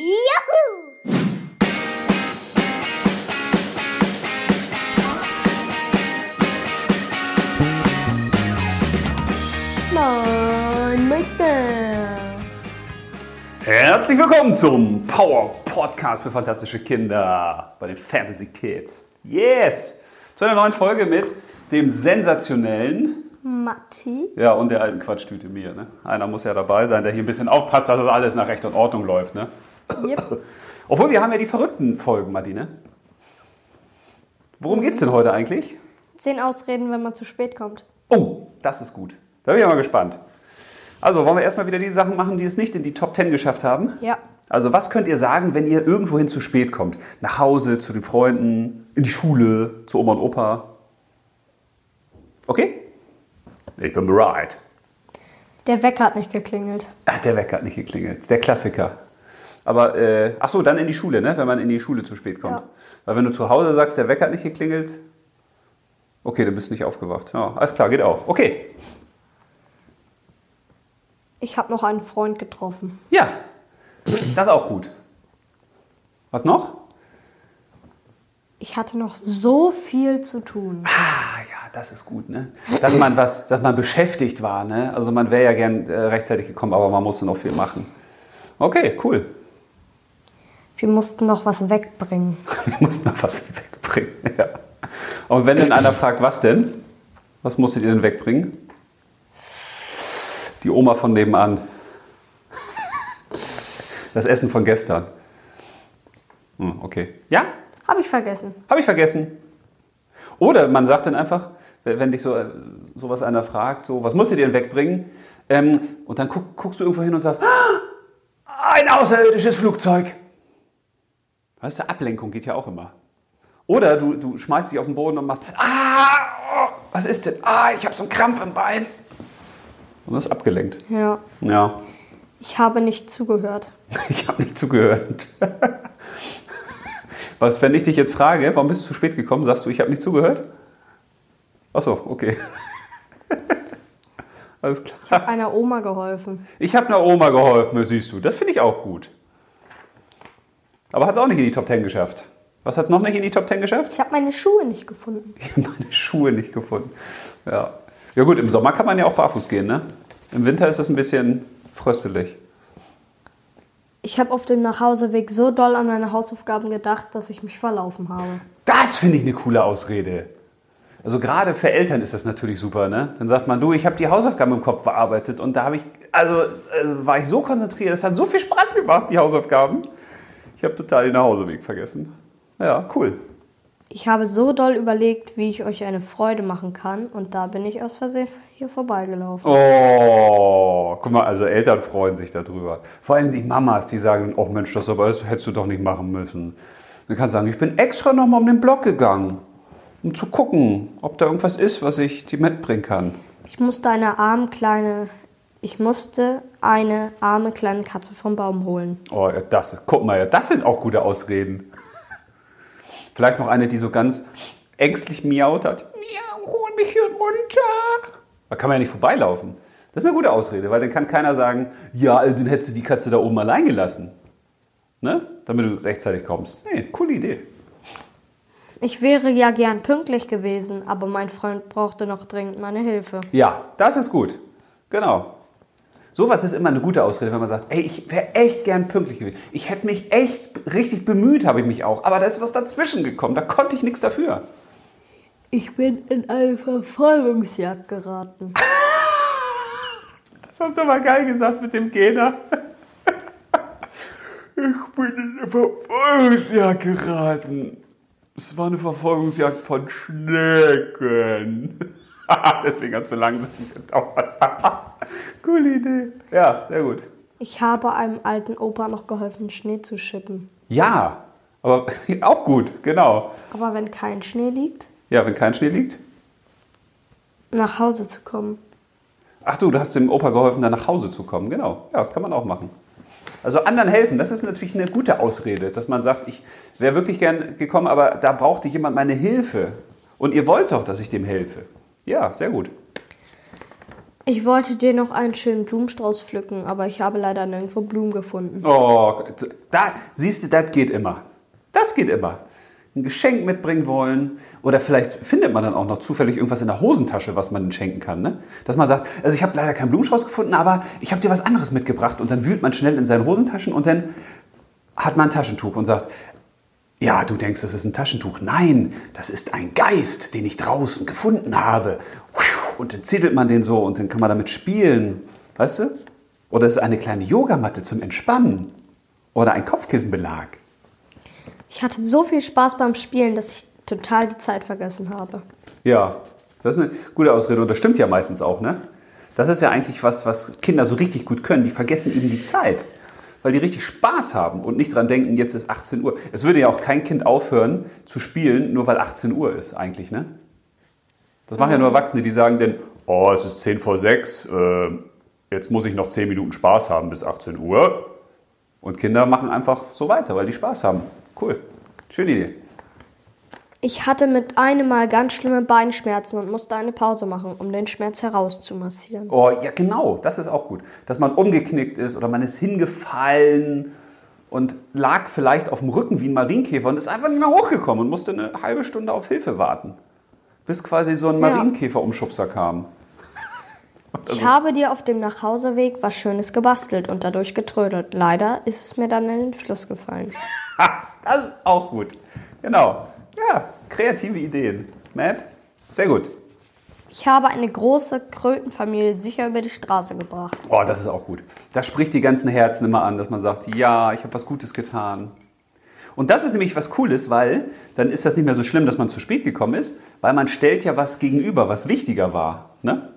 Juhu! Moin Meister! Herzlich willkommen zum Power Podcast für fantastische Kinder bei den Fantasy Kids. Yes! Zu einer neuen Folge mit dem sensationellen, Matti. ja, und der alten Quatschtüte mir. Ne? Einer muss ja dabei sein, der hier ein bisschen aufpasst, dass das alles nach Recht und Ordnung läuft. Ne? Yep. Obwohl, wir haben ja die verrückten Folgen, Martine. Worum geht's denn heute eigentlich? Zehn Ausreden, wenn man zu spät kommt. Oh, das ist gut. Da bin ich mal gespannt. Also, wollen wir erstmal wieder die Sachen machen, die es nicht in die Top 10 geschafft haben? Ja. Also, was könnt ihr sagen, wenn ihr irgendwohin zu spät kommt? Nach Hause, zu den Freunden, in die Schule, zu Oma und Opa? Okay? Ich bin bereit. Der Wecker hat nicht geklingelt. Ach, der Wecker hat nicht geklingelt. Der Klassiker. Aber, äh, ach so, dann in die Schule, ne? Wenn man in die Schule zu spät kommt. Ja. Weil wenn du zu Hause sagst, der Wecker hat nicht geklingelt, okay, dann bist du nicht aufgewacht. Ja, alles klar, geht auch. Okay. Ich habe noch einen Freund getroffen. Ja, das ist auch gut. Was noch? Ich hatte noch so viel zu tun. Ah, ja, das ist gut, ne? Dass man was, dass man beschäftigt war, ne? Also man wäre ja gern äh, rechtzeitig gekommen, aber man musste noch viel machen. Okay, cool. Wir mussten noch was wegbringen. Wir mussten noch was wegbringen. Ja. Und wenn dann einer fragt, was denn? Was musstet ihr denn wegbringen? Die Oma von nebenan. Das Essen von gestern. Hm, okay. Ja, Habe ich vergessen. Habe ich vergessen. Oder man sagt dann einfach, wenn dich so äh, sowas einer fragt, so, was musst du dir denn wegbringen? Ähm, und dann guck, guckst du irgendwo hin und sagst, "Ah, ein außerirdisches Flugzeug. Weißt du, Ablenkung geht ja auch immer. Oder du, du schmeißt dich auf den Boden und machst, ah, oh, was ist denn? Ah, ich habe so einen Krampf im Bein. Und das ist abgelenkt. Ja. Ja, Ich habe nicht zugehört. ich habe nicht zugehört. Was, wenn ich dich jetzt frage, warum bist du zu spät gekommen, sagst du, ich habe nicht zugehört? Ach so, okay. Alles klar. Ich habe einer Oma geholfen. Ich habe einer Oma geholfen, siehst du. Das finde ich auch gut. Aber hat es auch nicht in die Top 10 geschafft. Was hat es noch nicht in die Top 10 geschafft? Ich habe meine Schuhe nicht gefunden. Ich habe meine Schuhe nicht gefunden. Ja. ja gut, im Sommer kann man ja auch barfuß gehen, ne? Im Winter ist es ein bisschen fröstelig. Ich habe auf dem Nachhauseweg so doll an meine Hausaufgaben gedacht, dass ich mich verlaufen habe. Das finde ich eine coole Ausrede. Also gerade für Eltern ist das natürlich super, ne? Dann sagt man, du, ich habe die Hausaufgaben im Kopf bearbeitet und da habe ich, also äh, war ich so konzentriert, es hat so viel Spaß gemacht, die Hausaufgaben. Ich habe total den Nachhauseweg vergessen. Ja, cool. Ich habe so doll überlegt, wie ich euch eine Freude machen kann und da bin ich aus Versehen hier vorbeigelaufen. Oh, guck mal, also Eltern freuen sich darüber. Vor allem die Mamas, die sagen, oh Mensch, das aber das hättest du doch nicht machen müssen. Dann kannst du sagen, ich bin extra nochmal um den Block gegangen, um zu gucken, ob da irgendwas ist, was ich dir mitbringen kann. Ich musste eine arme kleine, ich musste eine arme kleine Katze vom Baum holen. Oh, ja, das, guck mal, das sind auch gute Ausreden. Vielleicht noch eine, die so ganz ängstlich miaut hat. Miau, hol mich hier runter. Da kann man ja nicht vorbeilaufen. Das ist eine gute Ausrede, weil dann kann keiner sagen, ja, dann hättest du die Katze da oben allein gelassen. Ne? Damit du rechtzeitig kommst. Nee, coole Idee. Ich wäre ja gern pünktlich gewesen, aber mein Freund brauchte noch dringend meine Hilfe. Ja, das ist gut. Genau. Sowas ist immer eine gute Ausrede, wenn man sagt, ey, ich wäre echt gern pünktlich gewesen. Ich hätte mich echt richtig bemüht, habe ich mich auch. Aber da ist was dazwischen gekommen. Da konnte ich nichts dafür. Ich bin in eine Verfolgungsjagd geraten. Das hast du mal geil gesagt mit dem Gena. Ich bin in eine Verfolgungsjagd geraten. Es war eine Verfolgungsjagd von Schnecken. Deswegen hat es so langsam gedauert. Coole Idee. Ja, sehr gut. Ich habe einem alten Opa noch geholfen, Schnee zu schippen. Ja, aber auch gut, genau. Aber wenn kein Schnee liegt, Ja, wenn kein Schnee liegt. nach Hause zu kommen. Ach du, du hast dem Opa geholfen, dann nach Hause zu kommen. Genau. Ja, das kann man auch machen. Also anderen helfen, das ist natürlich eine gute Ausrede, dass man sagt, ich wäre wirklich gern gekommen, aber da brauchte jemand meine Hilfe. Und ihr wollt doch, dass ich dem helfe. Ja, sehr gut. Ich wollte dir noch einen schönen Blumenstrauß pflücken, aber ich habe leider nirgendwo Blumen gefunden. Oh, da siehst du, das geht immer. Das geht immer. Ein Geschenk mitbringen wollen oder vielleicht findet man dann auch noch zufällig irgendwas in der Hosentasche, was man schenken kann. Ne? Dass man sagt, also ich habe leider keinen Blumenstrauß gefunden, aber ich habe dir was anderes mitgebracht und dann wühlt man schnell in seinen Hosentaschen und dann hat man ein Taschentuch und sagt, ja, du denkst, das ist ein Taschentuch. Nein, das ist ein Geist, den ich draußen gefunden habe. Und dann zittelt man den so und dann kann man damit spielen. Weißt du? Oder es ist eine kleine Yogamatte zum Entspannen. Oder ein Kopfkissenbelag. Ich hatte so viel Spaß beim Spielen, dass ich total die Zeit vergessen habe. Ja, das ist eine gute Ausrede und das stimmt ja meistens auch, ne? Das ist ja eigentlich was, was Kinder so richtig gut können. Die vergessen eben die Zeit weil die richtig Spaß haben und nicht dran denken, jetzt ist 18 Uhr. Es würde ja auch kein Kind aufhören zu spielen, nur weil 18 Uhr ist eigentlich, ne? Das machen ja nur Erwachsene, die sagen dann, oh, es ist 10 vor 6, äh, jetzt muss ich noch 10 Minuten Spaß haben bis 18 Uhr. Und Kinder machen einfach so weiter, weil die Spaß haben. Cool. Schöne Idee. Ich hatte mit einem Mal ganz schlimme Beinschmerzen und musste eine Pause machen, um den Schmerz herauszumassieren. Oh, ja, genau, das ist auch gut. Dass man umgeknickt ist oder man ist hingefallen und lag vielleicht auf dem Rücken wie ein Marienkäfer und ist einfach nicht mehr hochgekommen und musste eine halbe Stunde auf Hilfe warten. Bis quasi so ein Marienkäfer-Umschubser kam. Ich habe dir auf dem Nachhauseweg was Schönes gebastelt und dadurch getrödelt. Leider ist es mir dann in den Fluss gefallen. das ist auch gut. Genau. Ja, kreative Ideen. Matt, sehr gut. Ich habe eine große Krötenfamilie sicher über die Straße gebracht. Oh, das ist auch gut. Das spricht die ganzen Herzen immer an, dass man sagt, ja, ich habe was Gutes getan. Und das ist nämlich was Cooles, weil dann ist das nicht mehr so schlimm, dass man zu spät gekommen ist, weil man stellt ja was gegenüber, was wichtiger war. Ne?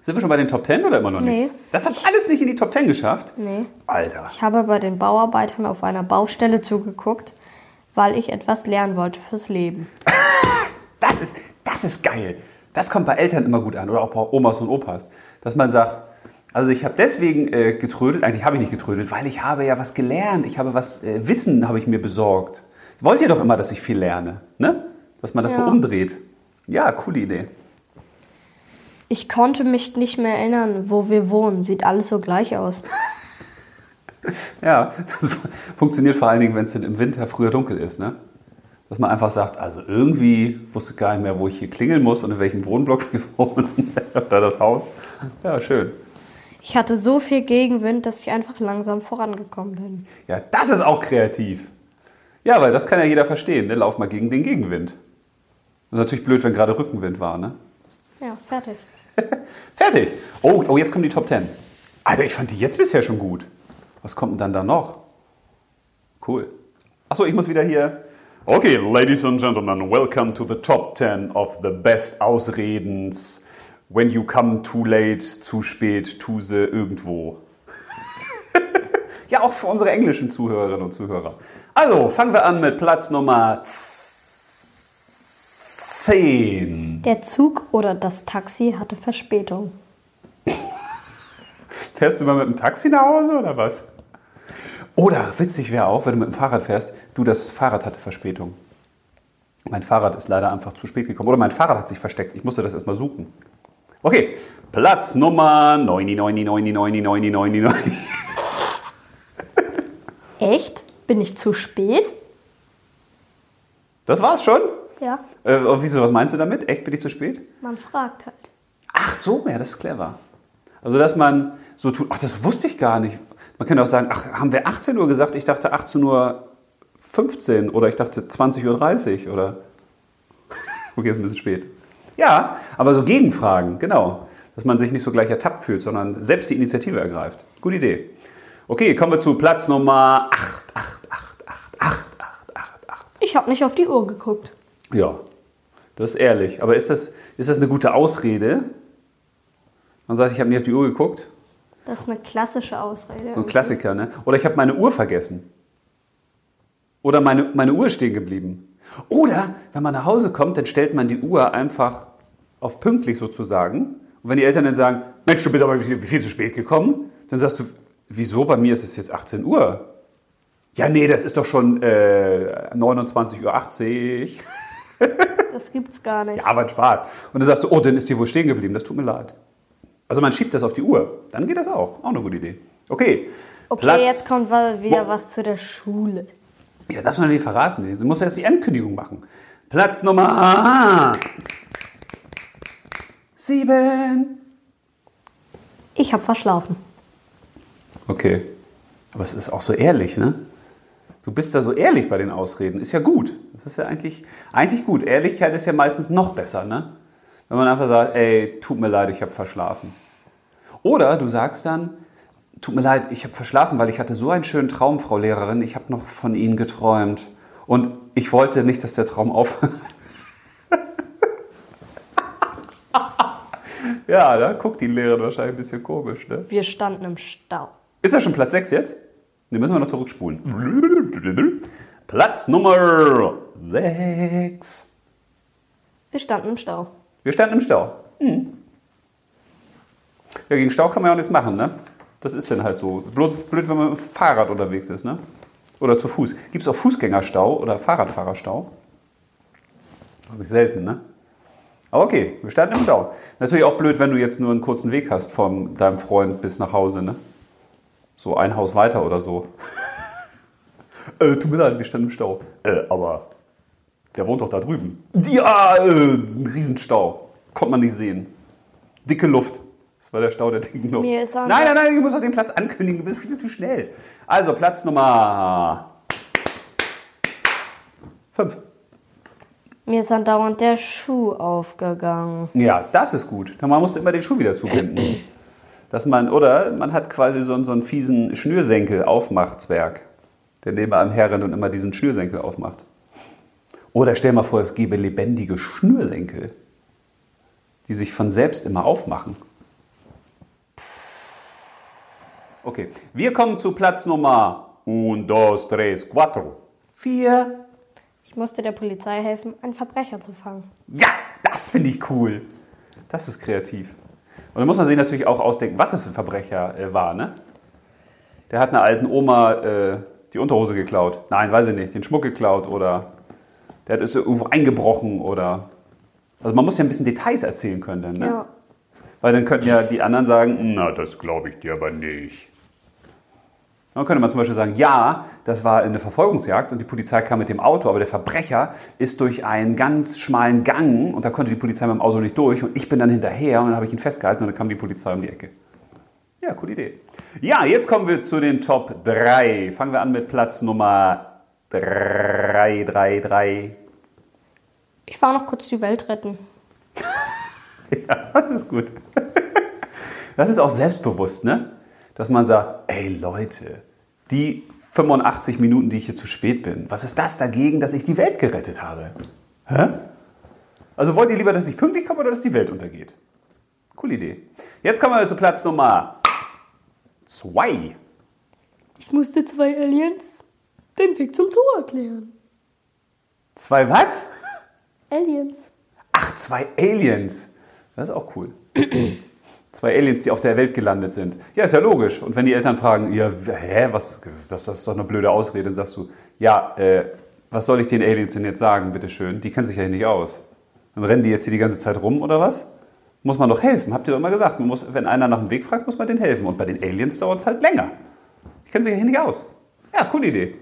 Sind wir schon bei den Top Ten oder immer noch nicht? Nee. Das hat alles nicht in die Top Ten geschafft? Nee. Alter. Ich habe bei den Bauarbeitern auf einer Baustelle zugeguckt weil ich etwas lernen wollte fürs Leben. das, ist, das ist geil. Das kommt bei Eltern immer gut an oder auch bei Omas und Opas, dass man sagt, also ich habe deswegen äh, getrödelt, eigentlich habe ich nicht getrödelt, weil ich habe ja was gelernt, ich habe was, äh, Wissen habe ich mir besorgt. Wollt ihr doch immer, dass ich viel lerne, ne? Dass man das ja. so umdreht. Ja, coole Idee. Ich konnte mich nicht mehr erinnern, wo wir wohnen. Sieht alles so gleich aus. ja, das funktioniert vor allen Dingen, wenn es im Winter früher dunkel ist. Ne? Dass man einfach sagt, also irgendwie wusste ich gar nicht mehr, wo ich hier klingeln muss und in welchem Wohnblock wir wohnen oder das Haus. Ja, schön. Ich hatte so viel Gegenwind, dass ich einfach langsam vorangekommen bin. Ja, das ist auch kreativ. Ja, weil das kann ja jeder verstehen. Ne? Lauf mal gegen den Gegenwind. Das ist natürlich blöd, wenn gerade Rückenwind war, ne? Ja, fertig. fertig. Oh, oh, jetzt kommen die Top Ten. Alter, ich fand die jetzt bisher schon gut. Was kommt denn dann da noch? Cool. Achso, ich muss wieder hier. Okay, ladies and gentlemen, welcome to the top 10 of the best Ausredens. When you come too late, zu spät, tu sie irgendwo. ja, auch für unsere englischen Zuhörerinnen und Zuhörer. Also, fangen wir an mit Platz Nummer 10. Der Zug oder das Taxi hatte Verspätung. Fährst du mal mit dem Taxi nach Hause oder was? Oder witzig wäre auch, wenn du mit dem Fahrrad fährst, du, das Fahrrad hatte Verspätung. Mein Fahrrad ist leider einfach zu spät gekommen. Oder mein Fahrrad hat sich versteckt. Ich musste das erstmal suchen. Okay, Platz Nummer 99999999. Echt? Bin ich zu spät? Das war's schon? Ja. Äh, wieso, was meinst du damit? Echt bin ich zu spät? Man fragt halt. Ach so, ja, das ist clever. Also, dass man so tut, ach, das wusste ich gar nicht. Man könnte auch sagen, ach, haben wir 18 Uhr gesagt? Ich dachte 18 Uhr 15 oder ich dachte 20.30 Uhr oder. okay, ist ein bisschen spät. Ja, aber so Gegenfragen, genau. Dass man sich nicht so gleich ertappt fühlt, sondern selbst die Initiative ergreift. Gute Idee. Okay, kommen wir zu Platz Nummer 8, 8, 8, 8, 8, 8, 8, 8. Ich habe nicht auf die Uhr geguckt. Ja, das ist ehrlich. Aber ist das, ist das eine gute Ausrede? Man sagt, ich habe nicht auf die Uhr geguckt. Das ist eine klassische Ausrede. Ein Klassiker, ne? Oder ich habe meine Uhr vergessen. Oder meine, meine Uhr ist stehen geblieben. Oder wenn man nach Hause kommt, dann stellt man die Uhr einfach auf pünktlich sozusagen. Und wenn die Eltern dann sagen, Mensch, du bist aber viel zu spät gekommen, dann sagst du, wieso? Bei mir ist es jetzt 18 Uhr. Ja, nee, das ist doch schon äh, 29.80 Uhr. das gibt's gar nicht. Ja, aber Spaß. Und dann sagst du, oh, dann ist die wohl stehen geblieben. Das tut mir leid. Also man schiebt das auf die Uhr. Dann geht das auch. Auch eine gute Idee. Okay. Okay, Platz- jetzt kommt wieder Mo- was zu der Schule. Ja, darfst du noch nicht verraten. Sie muss erst die Ankündigung machen. Platz Nummer sieben. Ich habe verschlafen. Okay. Aber es ist auch so ehrlich, ne? Du bist da so ehrlich bei den Ausreden. Ist ja gut. Das ist ja eigentlich, eigentlich gut. Ehrlichkeit ist ja meistens noch besser, ne? Wenn man einfach sagt, ey, tut mir leid, ich habe verschlafen. Oder du sagst dann, tut mir leid, ich habe verschlafen, weil ich hatte so einen schönen Traum, Frau Lehrerin. Ich habe noch von Ihnen geträumt. Und ich wollte nicht, dass der Traum aufhört. ja, da guckt die Lehrerin wahrscheinlich ein bisschen komisch, ne? Wir standen im Stau. Ist das schon Platz 6 jetzt? Ne, müssen wir noch zurückspulen. Platz Nummer 6. Wir standen im Stau. Wir standen im Stau. Hm. Ja, gegen Stau kann man ja auch nichts machen, ne? Das ist dann halt so. Bloß blöd, wenn man mit dem Fahrrad unterwegs ist, ne? Oder zu Fuß. Gibt es auch Fußgängerstau oder Fahrradfahrerstau? Habe ich selten, ne? Aber okay, wir standen im Stau. Natürlich auch blöd, wenn du jetzt nur einen kurzen Weg hast von deinem Freund bis nach Hause, ne? So ein Haus weiter oder so. äh, tut mir leid, wir standen im Stau. Äh, aber der wohnt doch da drüben. Ja, äh, ein Riesenstau. Konnte man nicht sehen. Dicke Luft. War der Stau der dicken Luft. Mir ist auch- nein, nein, nein, ich muss doch den Platz ankündigen. Du bist viel zu schnell. Also, Platz Nummer 5. Mir ist andauernd der Schuh aufgegangen. Ja, das ist gut. Man muss immer den Schuh wieder zubinden. Dass man, oder man hat quasi so, einen- so einen fiesen Schnürsenkel-Aufmachtzwerg, der neben einem herrennt und immer diesen Schnürsenkel aufmacht. Oder stell mal vor, es gäbe lebendige Schnürsenkel, die sich von selbst immer aufmachen. Okay, wir kommen zu Platz Nummer 1, 2, 3, 4. 4. Ich musste der Polizei helfen, einen Verbrecher zu fangen. Ja, das finde ich cool. Das ist kreativ. Und dann muss man sich natürlich auch ausdenken, was es für ein Verbrecher äh, war, ne? Der hat einer alten Oma äh, die Unterhose geklaut. Nein, weiß ich nicht, den Schmuck geklaut oder der hat ist irgendwo eingebrochen oder. Also man muss ja ein bisschen Details erzählen können dann, ne? Ja. Weil dann könnten ja die anderen sagen, na, das glaube ich dir aber nicht. Dann könnte man zum Beispiel sagen, ja, das war eine Verfolgungsjagd und die Polizei kam mit dem Auto, aber der Verbrecher ist durch einen ganz schmalen Gang und da konnte die Polizei mit dem Auto nicht durch und ich bin dann hinterher und dann habe ich ihn festgehalten und dann kam die Polizei um die Ecke. Ja, coole Idee. Ja, jetzt kommen wir zu den Top 3. Fangen wir an mit Platz Nummer 3, 3, 3. Ich war noch kurz die Welt retten. Ja, das ist gut. Das ist auch selbstbewusst, ne? Dass man sagt, ey Leute, die 85 Minuten, die ich hier zu spät bin, was ist das dagegen, dass ich die Welt gerettet habe? Hä? Also wollt ihr lieber, dass ich pünktlich komme oder dass die Welt untergeht? Coole Idee. Jetzt kommen wir zu Platz Nummer 2. Ich musste zwei Aliens den Weg zum Zoo erklären. Zwei was? Aliens. Ach, zwei Aliens. Das ist auch cool. Zwei Aliens, die auf der Welt gelandet sind. Ja, ist ja logisch. Und wenn die Eltern fragen, ja, hä, was, das, das ist doch eine blöde Ausrede, dann sagst du, ja, äh, was soll ich den Aliens denn jetzt sagen, bitteschön? Die kennen sich ja hier nicht aus. Dann rennen die jetzt hier die ganze Zeit rum, oder was? Muss man doch helfen, habt ihr doch immer gesagt. Man muss, wenn einer nach dem Weg fragt, muss man denen helfen. Und bei den Aliens dauert es halt länger. Die kennen sich ja hier nicht aus. Ja, coole Idee.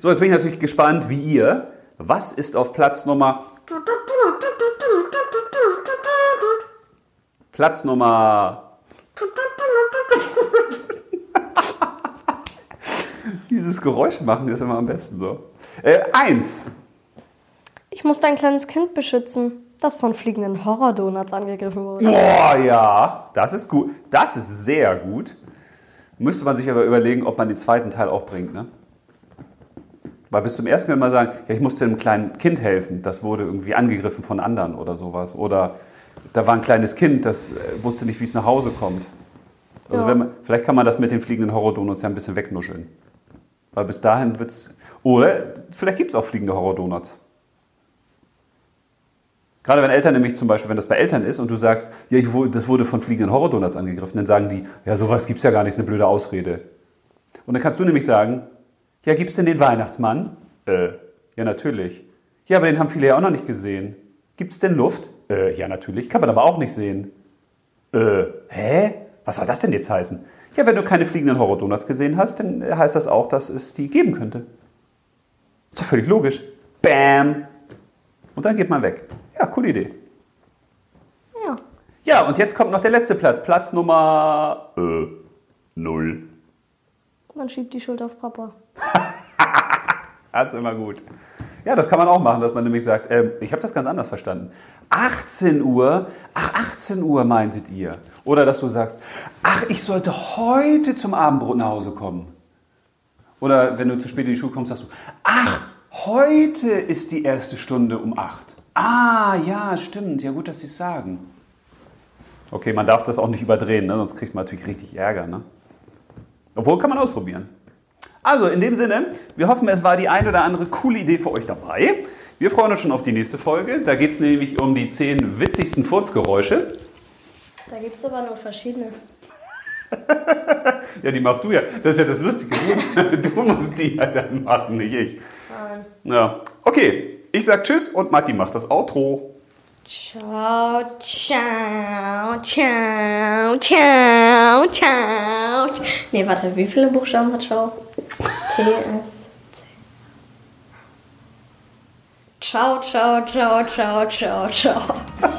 So, jetzt bin ich natürlich gespannt, wie ihr. Was ist auf Platz Nummer Platz Nummer. Dieses Geräusch machen ist immer am besten so. Äh, eins. Ich musste ein kleines Kind beschützen, das von fliegenden Horror-Donuts angegriffen wurde. Boah, ja, das ist gut. Das ist sehr gut. Müsste man sich aber überlegen, ob man den zweiten Teil auch bringt, ne? Weil bis zum ersten Mal mal sagen, ja, ich musste einem kleinen Kind helfen, das wurde irgendwie angegriffen von anderen oder sowas. Oder da war ein kleines Kind, das äh, wusste nicht, wie es nach Hause kommt. Also Ja. man, vielleicht kann man das mit den fliegenden Horror-Donuts ja ein bisschen wegnuscheln. Weil bis dahin wird es. Oder vielleicht gibt es auch fliegende Horror-Donuts. Gerade wenn Eltern nämlich zum Beispiel, wenn das bei Eltern ist und du sagst, ja, ich, das wurde von fliegenden Horror-Donuts angegriffen, dann sagen die, ja, sowas gibt es ja gar nicht, ist eine blöde Ausrede. Und dann kannst du nämlich sagen, ja, gibt es denn den Weihnachtsmann? Äh, ja, natürlich. Ja, aber den haben viele ja auch noch nicht gesehen. Gibt es denn Luft? Äh, ja, natürlich. Kann man aber auch nicht sehen. Äh, hä? Was soll das denn jetzt heißen? Ja, wenn du keine fliegenden Horror-Donuts gesehen hast, dann heißt das auch, dass es die geben könnte. Ist doch völlig logisch. Bam! Und dann geht man weg. Ja, coole Idee. Ja. Ja, und jetzt kommt noch der letzte Platz. Platz Nummer äh, null. Man schiebt die Schuld auf Papa. Das ist immer gut. Ja, das kann man auch machen, dass man nämlich sagt, ähm, ich habe das ganz anders verstanden. 18 Uhr, ach 18 Uhr meintet ihr. Oder dass du sagst, ach, ich sollte heute zum Abendbrot nach Hause kommen. Oder wenn du zu spät in die Schule kommst, sagst du, ach, heute ist die erste Stunde um 8. Ah, ja, stimmt. Ja, gut, dass Sie es sagen. Okay, man darf das auch nicht überdrehen, ne? sonst kriegt man natürlich richtig Ärger. Ne? Obwohl, kann man ausprobieren. Also, in dem Sinne, wir hoffen, es war die ein oder andere coole Idee für euch dabei. Wir freuen uns schon auf die nächste Folge. Da geht es nämlich um die zehn witzigsten Furzgeräusche. Da gibt es aber nur verschiedene. Ja, die machst du ja. Das ist ja das Lustige. Du, musst die ja dann machen, nicht ich. Nein. Ja. Okay, ich sag Tschüss und Matti macht das Outro. Ciao, ciao, ciao, ciao, ciao. Nee, warte, wie viele Buchstaben hat Ciao? T, S, C. Ciao, ciao, ciao, ciao, ciao, ciao.